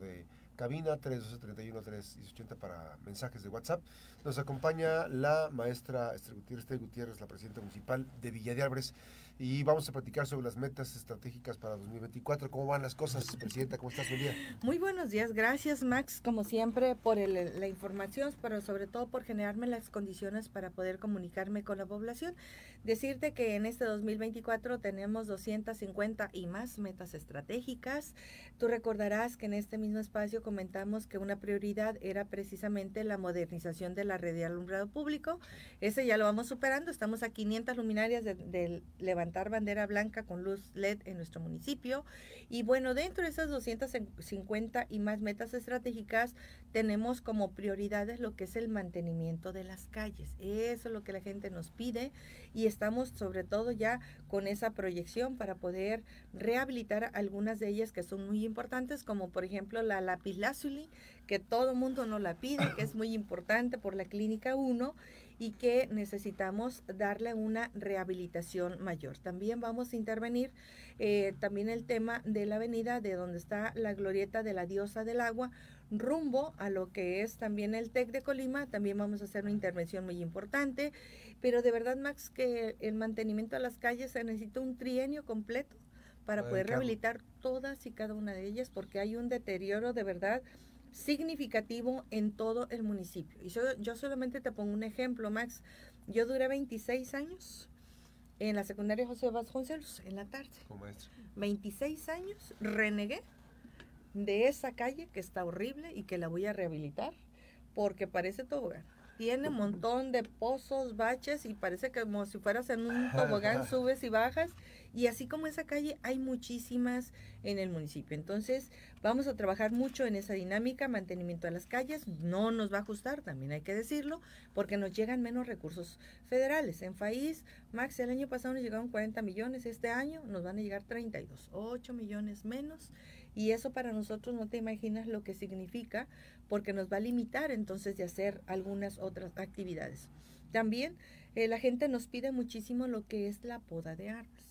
de cabina 331 380 para mensajes de WhatsApp. Nos acompaña la maestra Esther Gutiérrez, Gutiérrez, la presidenta municipal de Villa de Álvarez y vamos a platicar sobre las metas estratégicas para 2024. ¿Cómo van las cosas, Presidenta? ¿Cómo estás, día? Muy buenos días. Gracias, Max, como siempre, por la información, pero sobre todo por generarme las condiciones para poder comunicarme con la población. Decirte que en este 2024 tenemos 250 y más metas estratégicas. Tú recordarás que en este mismo espacio comentamos que una prioridad era precisamente la modernización de la red de alumbrado público. Ese ya lo vamos superando. Estamos a 500 luminarias del de levantar bandera blanca con luz LED en nuestro municipio. Y bueno, dentro de esas 250 y más metas estratégicas, tenemos como prioridades lo que es el mantenimiento de las calles. Eso es lo que la gente nos pide y estamos sobre todo ya con esa proyección para poder rehabilitar algunas de ellas que son muy importantes, como por ejemplo la lapislázuli, que todo mundo nos la pide, que es muy importante por la clínica 1 y que necesitamos darle una rehabilitación mayor. También vamos a intervenir eh, también el tema de la avenida de donde está la glorieta de la diosa del agua rumbo a lo que es también el TEC de Colima. También vamos a hacer una intervención muy importante, pero de verdad, Max, que el mantenimiento de las calles se necesita un trienio completo para poder rehabilitar todas y cada una de ellas porque hay un deterioro de verdad significativo en todo el municipio. Y yo, yo solamente te pongo un ejemplo, Max. Yo duré 26 años en la secundaria José Vasconcelos, en la tarde. 26 años, renegué de esa calle que está horrible y que la voy a rehabilitar porque parece todo tiene un montón de pozos, baches y parece como si fueras en un tobogán, subes y bajas. Y así como esa calle, hay muchísimas en el municipio. Entonces, vamos a trabajar mucho en esa dinámica, mantenimiento de las calles. No nos va a ajustar, también hay que decirlo, porque nos llegan menos recursos federales. En país, Max, el año pasado nos llegaron 40 millones, este año nos van a llegar 32, 8 millones menos. Y eso para nosotros no te imaginas lo que significa porque nos va a limitar entonces de hacer algunas otras actividades. También eh, la gente nos pide muchísimo lo que es la poda de árboles.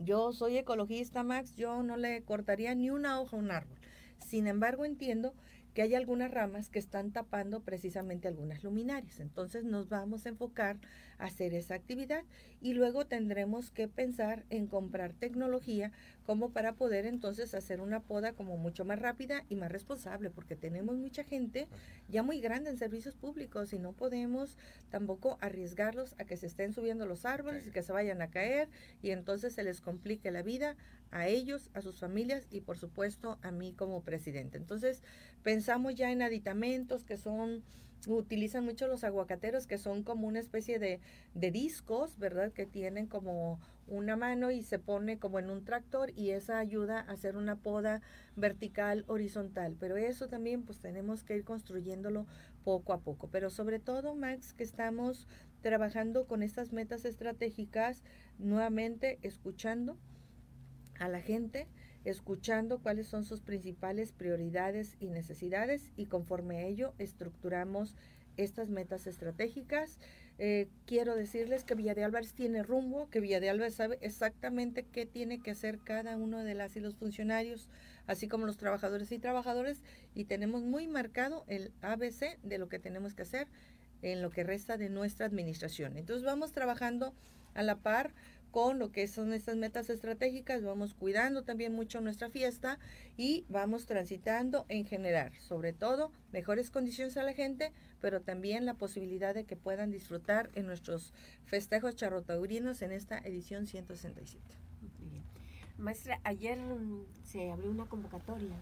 Yo soy ecologista, Max, yo no le cortaría ni una hoja a un árbol. Sin embargo, entiendo que hay algunas ramas que están tapando precisamente algunas luminarias. Entonces nos vamos a enfocar a hacer esa actividad y luego tendremos que pensar en comprar tecnología como para poder entonces hacer una poda como mucho más rápida y más responsable, porque tenemos mucha gente ya muy grande en servicios públicos y no podemos tampoco arriesgarlos a que se estén subiendo los árboles y que se vayan a caer y entonces se les complique la vida a ellos, a sus familias y por supuesto a mí como presidente. Entonces pensamos ya en aditamentos que son utilizan mucho los aguacateros que son como una especie de, de, discos, ¿verdad? Que tienen como una mano y se pone como en un tractor y esa ayuda a hacer una poda vertical, horizontal. Pero eso también pues tenemos que ir construyéndolo poco a poco. Pero sobre todo, Max, que estamos trabajando con estas metas estratégicas, nuevamente escuchando a la gente, escuchando cuáles son sus principales prioridades y necesidades y conforme a ello estructuramos estas metas estratégicas. Eh, quiero decirles que Villa de Álvarez tiene rumbo, que Villa de Álvarez sabe exactamente qué tiene que hacer cada uno de las y los funcionarios, así como los trabajadores y trabajadores, y tenemos muy marcado el ABC de lo que tenemos que hacer en lo que resta de nuestra administración. Entonces vamos trabajando a la par con lo que son estas metas estratégicas, vamos cuidando también mucho nuestra fiesta y vamos transitando en general, sobre todo mejores condiciones a la gente, pero también la posibilidad de que puedan disfrutar en nuestros festejos charrotaurinos en esta edición 167. Maestra, ayer mm, se abrió una convocatoria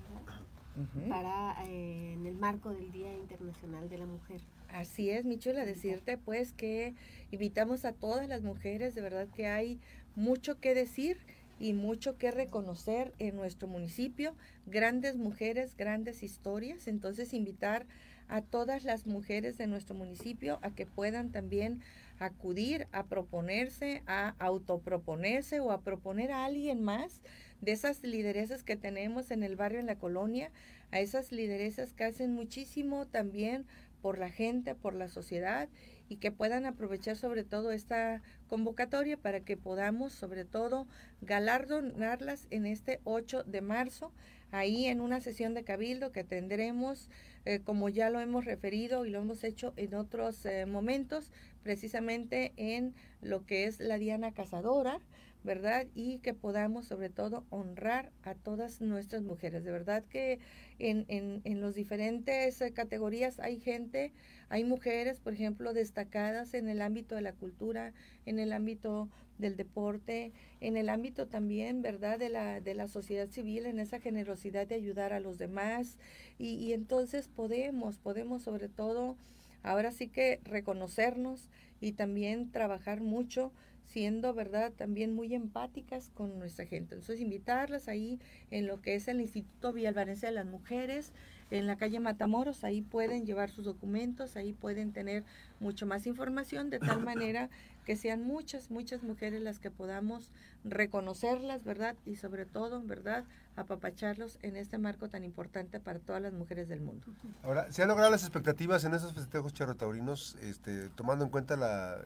para eh, en el marco del Día Internacional de la Mujer. Así es, Michula, decirte pues que invitamos a todas las mujeres, de verdad que hay mucho que decir y mucho que reconocer en nuestro municipio, grandes mujeres, grandes historias, entonces invitar a todas las mujeres de nuestro municipio a que puedan también acudir a proponerse, a autoproponerse o a proponer a alguien más de esas lideresas que tenemos en el barrio, en la colonia, a esas lideresas que hacen muchísimo también por la gente, por la sociedad y que puedan aprovechar sobre todo esta convocatoria para que podamos sobre todo galardonarlas en este 8 de marzo ahí en una sesión de cabildo que tendremos, eh, como ya lo hemos referido y lo hemos hecho en otros eh, momentos, precisamente en lo que es la Diana Cazadora, ¿verdad? Y que podamos sobre todo honrar a todas nuestras mujeres. De verdad que en, en, en las diferentes eh, categorías hay gente, hay mujeres, por ejemplo, destacadas en el ámbito de la cultura, en el ámbito del deporte, en el ámbito también, ¿verdad?, de la, de la sociedad civil, en esa generosidad de ayudar a los demás. Y, y entonces podemos, podemos sobre todo, ahora sí que reconocernos y también trabajar mucho siendo, ¿verdad?, también muy empáticas con nuestra gente. Entonces, invitarlas ahí en lo que es el Instituto Villalvarense de las Mujeres, en la calle Matamoros, ahí pueden llevar sus documentos, ahí pueden tener mucho más información, de tal manera que sean muchas, muchas mujeres las que podamos reconocerlas, ¿verdad? Y sobre todo, ¿verdad? Apapacharlos en este marco tan importante para todas las mujeres del mundo. Ahora, ¿se han logrado las expectativas en esos festejos charrotaurinos, este, tomando en cuenta la,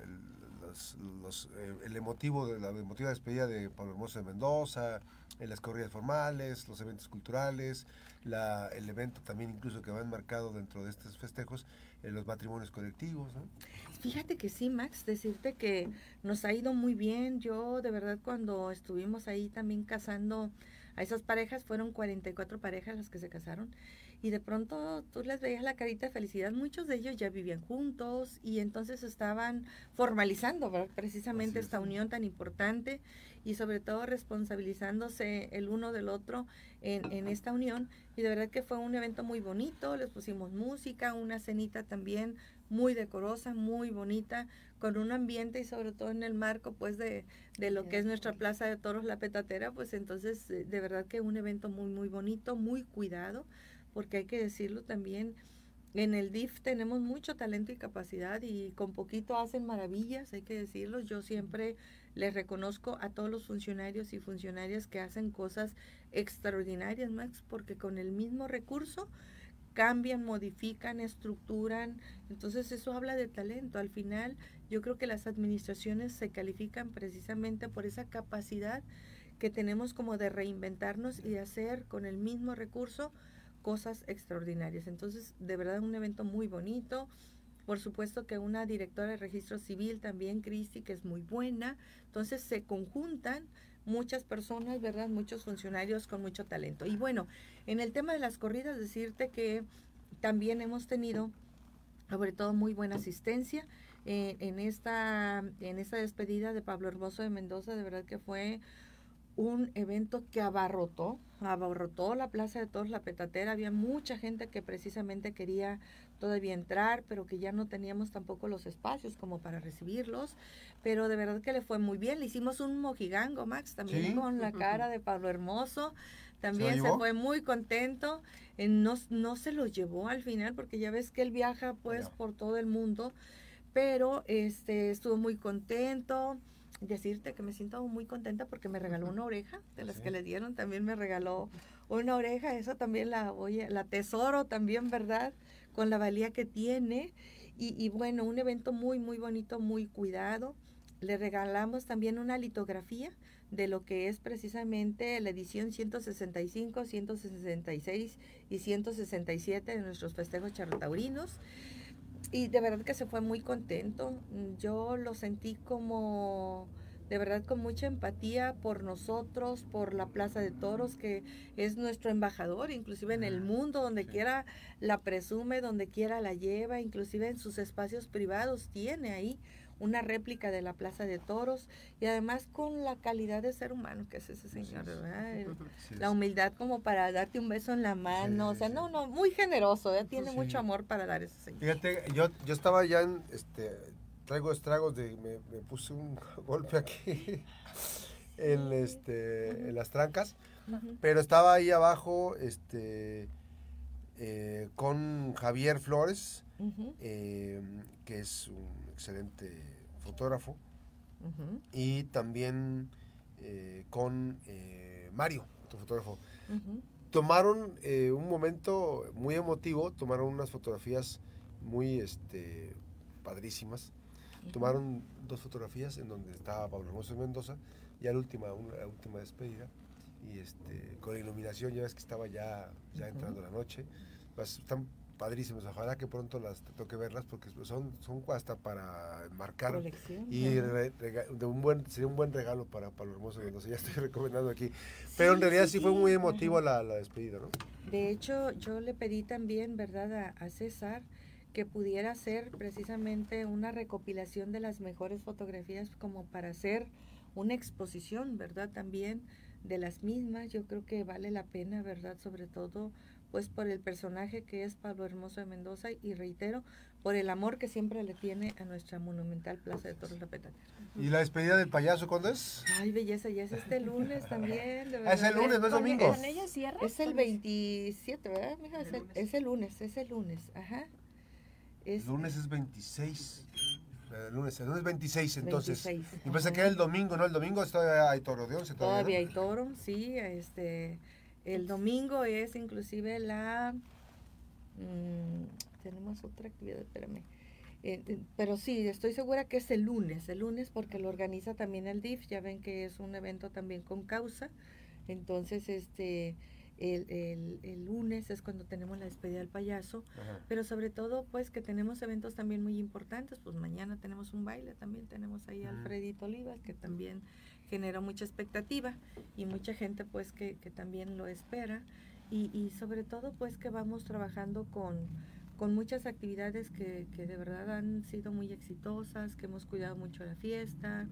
los, eh, el emotivo de la emotiva despedida de Pablo Hermoso de Mendoza, en las corridas formales, los eventos culturales, la, el evento también incluso que va enmarcado dentro de estos festejos, en los matrimonios colectivos. ¿no? Fíjate que sí, Max, decirte que nos ha ido muy bien. Yo de verdad cuando estuvimos ahí también casando a esas parejas, fueron 44 parejas las que se casaron y de pronto tú les veías la carita de felicidad, muchos de ellos ya vivían juntos y entonces estaban formalizando precisamente esta unión tan importante y sobre todo responsabilizándose el uno del otro en, en, esta unión y de verdad que fue un evento muy bonito, les pusimos música, una cenita también muy decorosa, muy bonita, con un ambiente y sobre todo en el marco pues de, de lo que es nuestra Plaza de Toros La Petatera, pues entonces de verdad que un evento muy muy bonito, muy cuidado porque hay que decirlo también, en el DIF tenemos mucho talento y capacidad y con poquito hacen maravillas, hay que decirlo. Yo siempre les reconozco a todos los funcionarios y funcionarias que hacen cosas extraordinarias, Max, porque con el mismo recurso cambian, modifican, estructuran. Entonces eso habla de talento. Al final yo creo que las administraciones se califican precisamente por esa capacidad que tenemos como de reinventarnos y de hacer con el mismo recurso cosas extraordinarias. Entonces, de verdad, un evento muy bonito. Por supuesto que una directora de registro civil también, Cristi, que es muy buena. Entonces, se conjuntan muchas personas, ¿verdad? Muchos funcionarios con mucho talento. Y bueno, en el tema de las corridas, decirte que también hemos tenido, sobre todo, muy buena asistencia. Eh, en, esta, en esta despedida de Pablo Hermoso de Mendoza, de verdad que fue un evento que abarrotó, abarrotó la Plaza de Toros, la Petatera. Había mucha gente que precisamente quería todavía entrar, pero que ya no teníamos tampoco los espacios como para recibirlos. Pero de verdad que le fue muy bien. Le hicimos un mojigango, Max, también con la cara de Pablo Hermoso. También se, fue muy contento. Eh, no, no se lo llevó al final, porque ya ves que él viaja pues por todo el mundo. Pero este estuvo muy contento decirte que me siento muy contenta porque me regaló una oreja de las que le dieron, también me regaló una oreja, eso también la voy la tesoro también, ¿verdad? Con la valía que tiene y, y bueno, un evento muy, muy bonito, muy cuidado. Le regalamos también una litografía de lo que es precisamente la edición 165, 166 y 167 de nuestros festejos charrotaurinos y de verdad que se fue muy contento. Yo lo sentí como de verdad con mucha empatía por nosotros, por la Plaza de Toros, que es nuestro embajador, inclusive en el mundo, donde quiera la presume, donde quiera la lleva, inclusive en sus espacios privados tiene ahí una réplica de la Plaza de Toros y además con la calidad de ser humano que es ese señor, ¿verdad? la humildad como para darte un beso en la mano, o sea, no, no, muy generoso, ¿eh? tiene mucho amor para dar ese señor. Fíjate, yo, yo estaba ya en, este, traigo estragos de, me, me puse un golpe aquí en, este, en las trancas, pero estaba ahí abajo, este... Eh, con Javier Flores, eh, que es un excelente fotógrafo, y también eh, con Mario, otro fotógrafo. Tomaron un momento muy emotivo, tomaron unas fotografías muy este, padrísimas. Tomaron dos fotografías en donde estaba Pablo Hermoso Mendoza, ya la última, una, la última despedida. Y este, con la iluminación, ya ves que estaba ya, ya entrando la noche. Están padrísimos, ojalá que pronto las te toque verlas porque son, son hasta para marcar y de un buen, sería un buen regalo para Palo Hermoso, no sé, ya estoy recomendando aquí. Pero en realidad sí, fue muy emotivo la, la, despedida, ¿no? De hecho, yo le pedí también, ¿verdad?, a, a César que pudiera ser precisamente una recopilación de las mejores fotografías como para hacer una exposición, ¿verdad? También de las mismas, yo creo que vale la pena, ¿verdad? Sobre todo pues por el personaje que es Pablo Hermoso de Mendoza y reitero, por el amor que siempre le tiene a nuestra monumental Plaza de Torres La Petanera. ¿Y la despedida del payaso cuándo es? Ay, belleza, ya es este lunes también. Ah, es el lunes, no es domingo. Es el 27, ¿verdad, mija? Es el, es el lunes, es el lunes, ajá. El lunes es 26. El lunes, el lunes 26, entonces. 26, y pensé que era el domingo, ¿no? El domingo todavía hay toro de once. Todavía, todavía hay toro, sí. Este, el domingo es inclusive la... Mmm, tenemos otra actividad, espérame. Eh, eh, pero sí, estoy segura que es el lunes, el lunes porque lo organiza también el DIF, ya ven que es un evento también con causa. Entonces, este, el, el, el, lunes es cuando tenemos la despedida del payaso, pero sobre todo pues que tenemos eventos también muy importantes, pues mañana tenemos un baile, también tenemos ahí a Alfredito Olivas, que también generó mucha expectativa y mucha gente pues que, que también lo espera. Y, y, sobre todo pues que vamos trabajando con, con muchas actividades que, que, de verdad han sido muy exitosas, que hemos cuidado mucho la fiesta,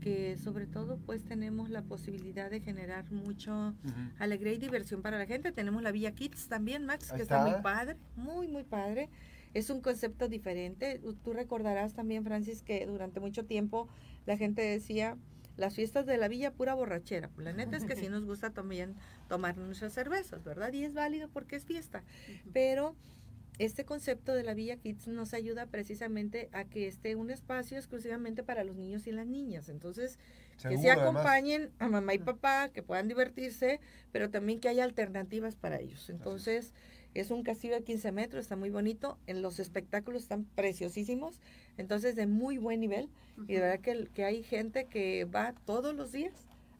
que sobre todo pues tenemos la posibilidad de generar mucho alegría y diversión para la gente. Tenemos la Villa Kids también, Max, que está. muy padre, muy, muy padre. Es un concepto diferente. Tú recordarás también, Francis, que durante mucho tiempo la gente decía, las fiestas de la villa pura borrachera. La neta es que sí nos gusta también tomar nuestras cervezas, ¿verdad? Y es válido porque es fiesta. Pero este concepto de la Villa Kids nos ayuda precisamente a que esté un espacio exclusivamente para los niños y las niñas. Entonces, que se acompañen a mamá y papá, que puedan divertirse, pero también que haya alternativas para ellos. Entonces, es un castillo de 15 metros, está muy bonito. En los espectáculos están preciosísimos, entonces de muy buen nivel. Y de verdad que, que hay gente que va todos los días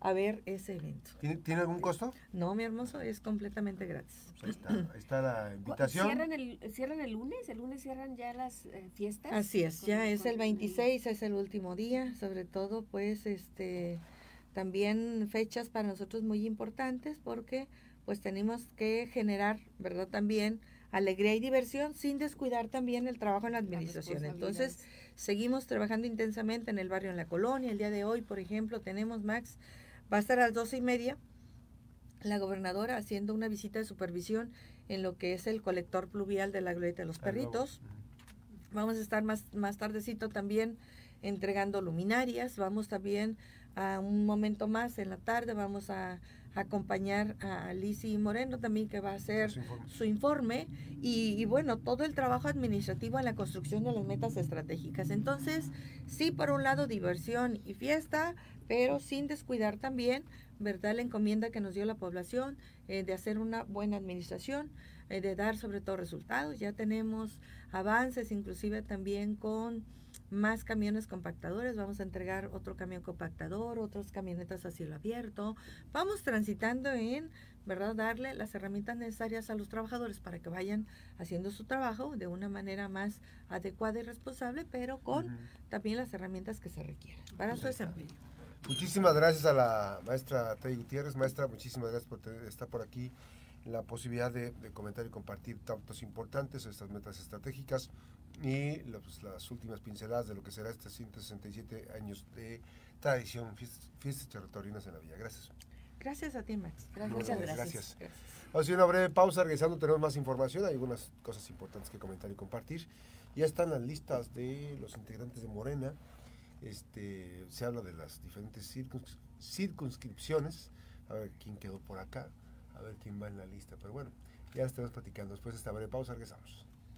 a ver ese evento. ¿Tiene, algún costo? No, mi hermoso, es completamente gratis. Pues ahí, está, ahí está la invitación. ¿Cierran el, ¿Cierran el lunes? ¿El lunes cierran ya las eh, fiestas? Así es, ya es el 26, es el último día, sobre todo pues este también fechas para nosotros muy importantes porque pues tenemos que generar, ¿verdad? También alegría y diversión sin descuidar también el trabajo en la administración. Entonces, seguimos trabajando intensamente en el barrio, en la colonia. El día de hoy, por ejemplo, tenemos, Max, va a estar a las doce y media la gobernadora haciendo una visita de supervisión en lo que es el colector pluvial de la glorieta de los perritos. Vamos a estar más, más tardecito también entregando luminarias. Vamos también a un momento más en la tarde, vamos a acompañar a Lisi Moreno también que va a hacer su informe, y, bueno, todo el trabajo administrativo en la construcción de las metas estratégicas. Entonces, sí, por un lado diversión y fiesta, pero sin descuidar también, ¿verdad? La encomienda que nos dio la población eh, de hacer una buena administración, eh, de dar sobre todo resultados. Ya tenemos avances inclusive también con más camiones compactadores, vamos a entregar otro camión compactador, otras camionetas a cielo abierto. Vamos transitando en, ¿verdad?, darle las herramientas necesarias a los trabajadores para que vayan haciendo su trabajo de una manera más adecuada y responsable, pero con también las herramientas que se requieren para su desempeño. Muchísimas gracias a la maestra Tei Gutiérrez. Maestra, muchísimas gracias por estar por aquí la posibilidad de, de, comentar y compartir tantos importantes estas metas estratégicas y pues, las últimas pinceladas de lo que será este 167 años de tradición, fiestas, territoriales en la villa. Gracias. Gracias a ti, Max. Muchas gracias. gracias. Vamos a una breve pausa, regresando tenemos más información, hay algunas cosas importantes que comentar y compartir. Ya están las listas de los integrantes de Morena, este, se habla de las diferentes circunscripciones, a ver quién quedó por acá, a ver quién va en la lista, pero bueno, ya estamos platicando. Después de esta breve pausa regresamos.